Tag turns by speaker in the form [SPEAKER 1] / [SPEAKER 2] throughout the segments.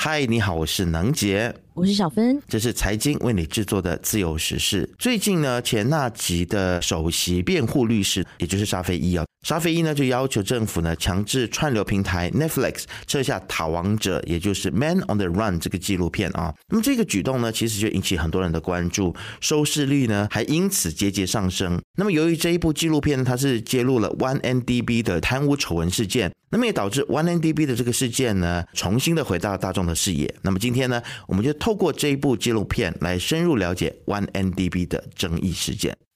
[SPEAKER 1] 嗨，你好，我是能杰，
[SPEAKER 2] 我是小芬，
[SPEAKER 1] 这是财经为你制作的自由时事。最近呢，前纳吉的首席辩护律师，也就是沙菲伊啊，沙菲伊呢就要求政府呢强制串流平台 Netflix 撤下《逃亡者》，也就是《Man on the Run》这个纪录片啊。那么这个举动呢，其实就引起很多人的关注，收视率呢还因此节节上升。那么由于这一部纪录片它是揭露了 OneNDB 的贪污丑闻事件，那么也导致 OneNDB 的这个事件呢重新的回到大众的视野。那么今天呢，我们就透透过这一部纪录片来深入了解 OneNDB 的争议事件。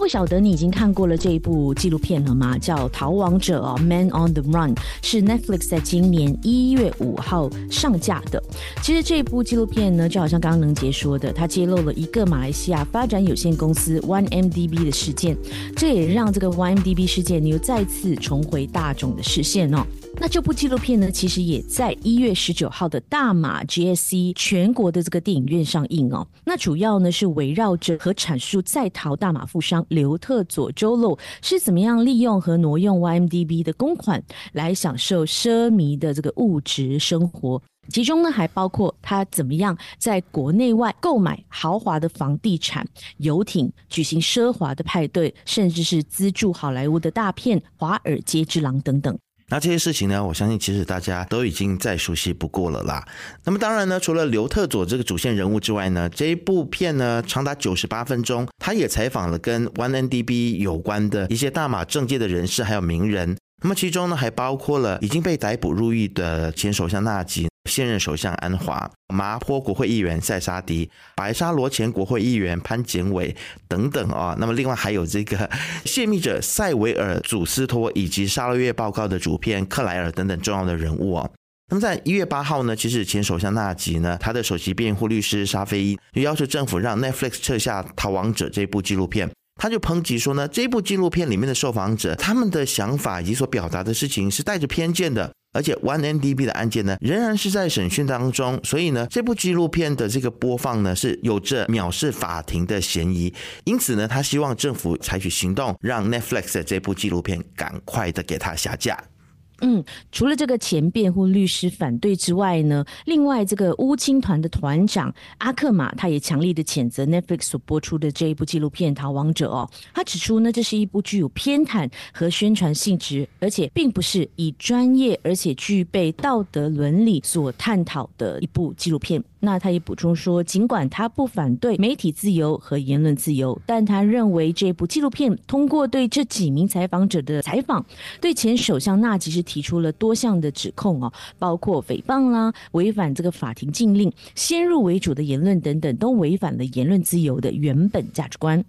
[SPEAKER 2] 不晓得你已经看过了这一部纪录片了吗？叫《逃亡者》哦，《Man on the Run》是 Netflix 在今年一月五号上架的。其实这部纪录片呢，就好像刚刚能杰说的，它揭露了一个马来西亚发展有限公司 OneMDB 的事件，这也让这个 OneMDB 事件又再次重回大众的视线哦。那这部纪录片呢，其实也在一月十九号的大马 GSC 全国的这个电影院上映哦。那主要呢是围绕着和阐述在逃大马富商刘特佐周露是怎么样利用和挪用 YMDB 的公款来享受奢靡的这个物质生活，其中呢还包括他怎么样在国内外购买豪华的房地产、游艇，举行奢华的派对，甚至是资助好莱坞的大片《华尔街之狼》等等。
[SPEAKER 1] 那这些事情呢，我相信其实大家都已经再熟悉不过了啦。那么当然呢，除了刘特佐这个主线人物之外呢，这一部片呢长达九十八分钟，他也采访了跟 OneNDB 有关的一些大马政界的人士还有名人。那么其中呢，还包括了已经被逮捕入狱的前首相纳吉。现任首相安华、麻坡国会议员塞沙迪、白沙罗前国会议员潘简伟等等啊，那么另外还有这个 泄密者塞维尔祖斯托以及《沙勒月报告》的主编克莱尔等等重要的人物啊。那么在一月八号呢，其实前首相纳吉呢，他的首席辩护律师沙菲伊就要求政府让 Netflix 撤下《逃亡者》这部纪录片。他就抨击说呢，这部纪录片里面的受访者他们的想法以及所表达的事情是带着偏见的，而且 OneNDB 的案件呢仍然是在审讯当中，所以呢，这部纪录片的这个播放呢是有着藐视法庭的嫌疑，因此呢，他希望政府采取行动，让 Netflix 的这部纪录片赶快的给他下架。
[SPEAKER 2] 嗯，除了这个前辩护律师反对之外呢，另外这个乌青团的团长阿克马，他也强力的谴责 Netflix 所播出的这一部纪录片《逃亡者》哦。他指出呢，这是一部具有偏袒和宣传性质，而且并不是以专业而且具备道德伦理所探讨的一部纪录片。那他也补充说，尽管他不反对媒体自由和言论自由，但他认为这部纪录片通过对这几名采访者的采访，对前首相纳吉是提出了多项的指控哦，包括诽谤啦、违反这个法庭禁令、先入为主的言论等等，都违反了言论自由的原本价值观。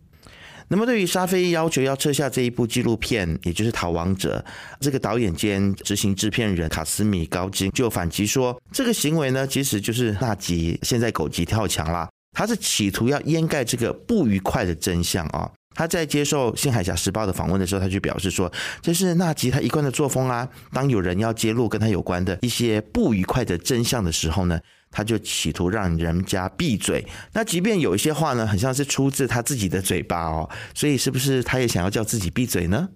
[SPEAKER 1] 那么，对于沙菲要求要撤下这一部纪录片，也就是《逃亡者》，这个导演兼执行制片人卡斯米高金就反击说，这个行为呢，其实就是纳吉现在狗急跳墙啦，他是企图要掩盖这个不愉快的真相啊。他在接受《新海峡时报》的访问的时候，他就表示说，这是纳吉他一贯的作风啊。当有人要揭露跟他有关的一些不愉快的真相的时候呢。他就企图让人家闭嘴，那即便有一些话呢，很像是出自他自己的嘴巴哦，所以是不是他也想要叫自己闭嘴呢？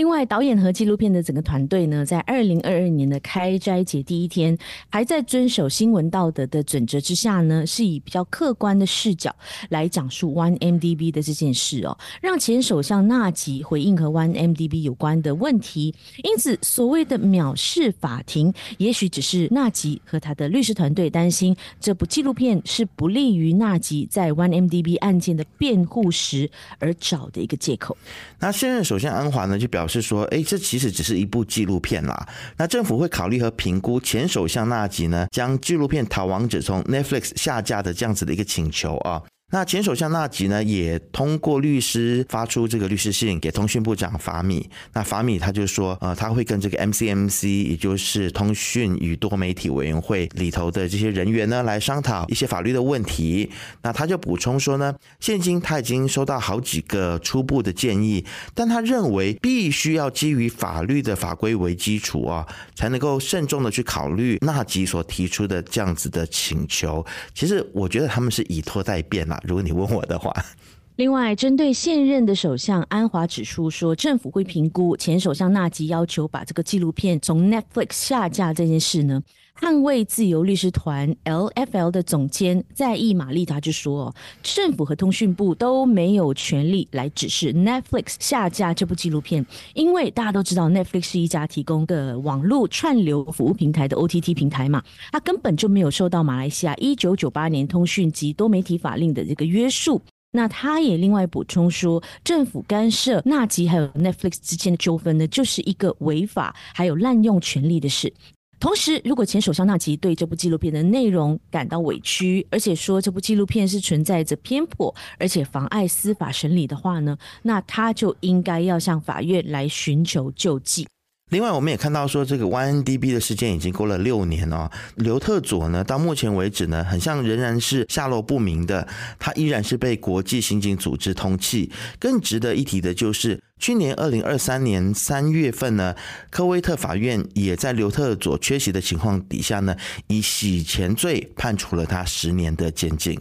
[SPEAKER 2] 另外，导演和纪录片的整个团队呢，在二零二二年的开斋节第一天，还在遵守新闻道德的准则之下呢，是以比较客观的视角来讲述 OneMDB 的这件事哦，让前首相纳吉回应和 OneMDB 有关的问题。因此，所谓的藐视法庭，也许只是纳吉和他的律师团队担心这部纪录片是不利于纳吉在 OneMDB 案件的辩护时而找的一个借口。
[SPEAKER 1] 那现任首相安华呢，就表。是说，哎，这其实只是一部纪录片啦。那政府会考虑和评估前首相纳吉呢，将纪录片《逃亡者》从 Netflix 下架的这样子的一个请求啊。那前首相纳吉呢，也通过律师发出这个律师信给通讯部长法米。那法米他就说，呃，他会跟这个 MCMC，也就是通讯与多媒体委员会里头的这些人员呢，来商讨一些法律的问题。那他就补充说呢，现今他已经收到好几个初步的建议，但他认为必须要基于法律的法规为基础啊，才能够慎重的去考虑纳吉所提出的这样子的请求。其实我觉得他们是以拖代变啦。如果你问我的话。
[SPEAKER 2] 另外，针对现任的首相安华指出说，政府会评估前首相纳吉要求把这个纪录片从 Netflix 下架这件事呢。捍卫自由律师团 （LFL） 的总监在意玛丽达就说，政府和通讯部都没有权利来指示 Netflix 下架这部纪录片，因为大家都知道 Netflix 是一家提供的网络串流服务平台的 OTT 平台嘛，它根本就没有受到马来西亚一九九八年通讯及多媒体法令的这个约束。那他也另外补充说，政府干涉纳吉还有 Netflix 之间的纠纷呢，就是一个违法还有滥用权力的事。同时，如果前首相纳吉对这部纪录片的内容感到委屈，而且说这部纪录片是存在着偏颇，而且妨碍司法审理的话呢，那他就应该要向法院来寻求救济。
[SPEAKER 1] 另外，我们也看到说，这个 YNDB 的事件已经过了六年哦。刘特佐呢，到目前为止呢，很像仍然是下落不明的，他依然是被国际刑警组织通缉。更值得一提的就是，去年二零二三年三月份呢，科威特法院也在刘特佐缺席的情况底下呢，以洗钱罪判处了他十年的监禁。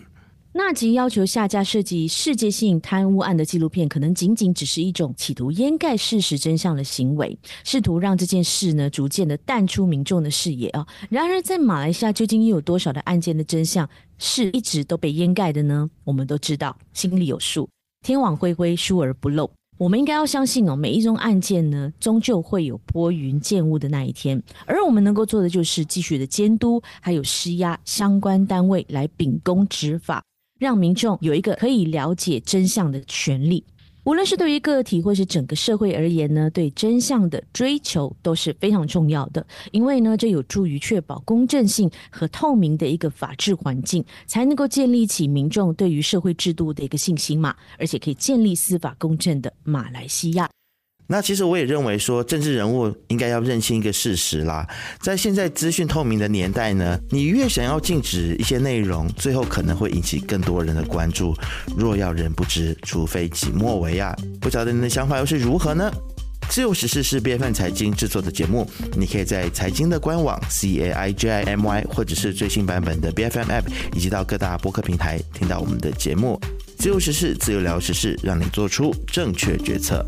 [SPEAKER 2] 纳吉要求下架涉及世界性贪污案的纪录片，可能仅仅只是一种企图掩盖事实真相的行为，试图让这件事呢逐渐的淡出民众的视野啊。然而，在马来西亚究竟又有多少的案件的真相是一直都被掩盖的呢？我们都知道，心里有数，天网恢恢，疏而不漏。我们应该要相信哦，每一宗案件呢，终究会有拨云见雾的那一天，而我们能够做的就是继续的监督，还有施压相关单位来秉公执法。让民众有一个可以了解真相的权利，无论是对于个体或是整个社会而言呢，对真相的追求都是非常重要的。因为呢，这有助于确保公正性和透明的一个法治环境，才能够建立起民众对于社会制度的一个信心嘛，而且可以建立司法公正的马来西亚。
[SPEAKER 1] 那其实我也认为说，政治人物应该要认清一个事实啦，在现在资讯透明的年代呢，你越想要禁止一些内容，最后可能会引起更多人的关注。若要人不知，除非己莫为啊！不晓得你的想法又是如何呢？自由时事是 B F N 财经制作的节目，你可以在财经的官网 C A I J I M Y，或者是最新版本的 B F M App，以及到各大播客平台听到我们的节目。自由时事，自由聊时事，让你做出正确决策。